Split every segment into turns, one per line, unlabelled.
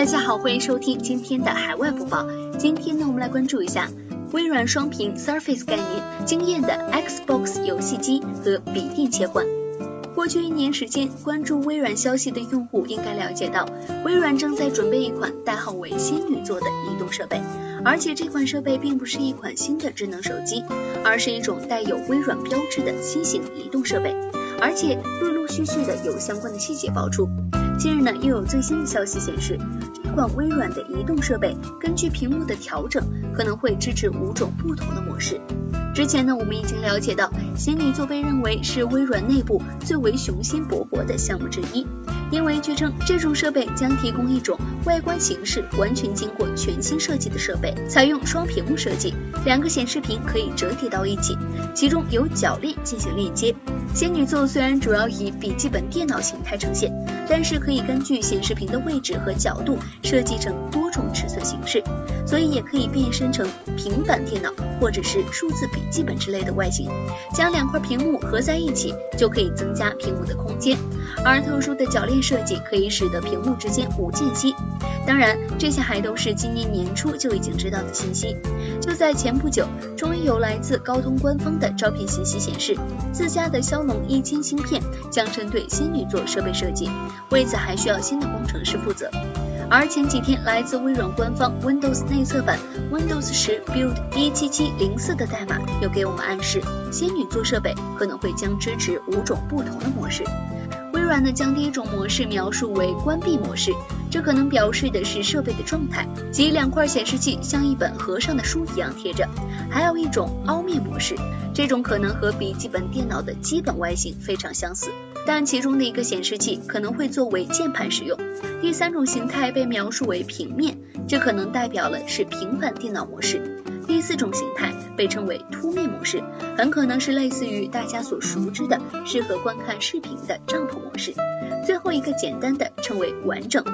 大家好，欢迎收听今天的海外播报。今天呢，我们来关注一下微软双屏 Surface 概念，惊艳的 Xbox 游戏机和笔电切换。过去一年时间，关注微软消息的用户应该了解到，微软正在准备一款代号为仙女座的移动设备，而且这款设备并不是一款新的智能手机，而是一种带有微软标志的新型移动设备，而且陆陆续续的有相关的细节爆出。近日呢，又有最新的消息显示，这款微软的移动设备根据屏幕的调整，可能会支持五种不同的模式。之前呢，我们已经了解到，仙女座被认为是微软内部最为雄心勃勃的项目之一，因为据称这种设备将提供一种外观形式完全经过全新设计的设备，采用双屏幕设计，两个显示屏可以折叠到一起，其中有铰链进行链接。仙女座虽然主要以笔记本电脑形态呈现，但是可以根据显示屏的位置和角度设计成多尺寸形式，所以也可以变身成平板电脑或者是数字笔记本之类的外形。将两块屏幕合在一起，就可以增加屏幕的空间。而特殊的铰链设计可以使得屏幕之间无间隙。当然，这些还都是今年年初就已经知道的信息。就在前不久，终于有来自高通官方的招聘信息显示，自家的骁龙一千芯片将针对仙女座设备设计，为此还需要新的工程师负责。而前几天，来自微软官方 Windows 内测版 Windows 十 Build 一七七零四的代码又给我们暗示，仙女座设备可能会将支持五种不同的模式。微软呢将第一种模式描述为关闭模式，这可能表示的是设备的状态，即两块显示器像一本合上的书一样贴着。还有一种凹面模式，这种可能和笔记本电脑的基本外形非常相似，但其中的一个显示器可能会作为键盘使用。第三种形态被描述为平面，这可能代表了是平板电脑模式。第四种形态被称为凸面模式，很可能是类似于大家所熟知的适合观看视频的帐篷模式。最后一个简单的称为完整。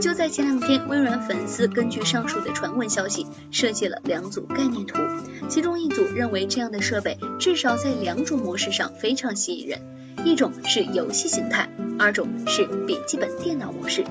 就在前两天，微软粉丝根据上述的传闻消息设计了两组概念图，其中一组认为这样的设备至少在两种模式上非常吸引人，一种是游戏形态，二种是笔记本电脑模式。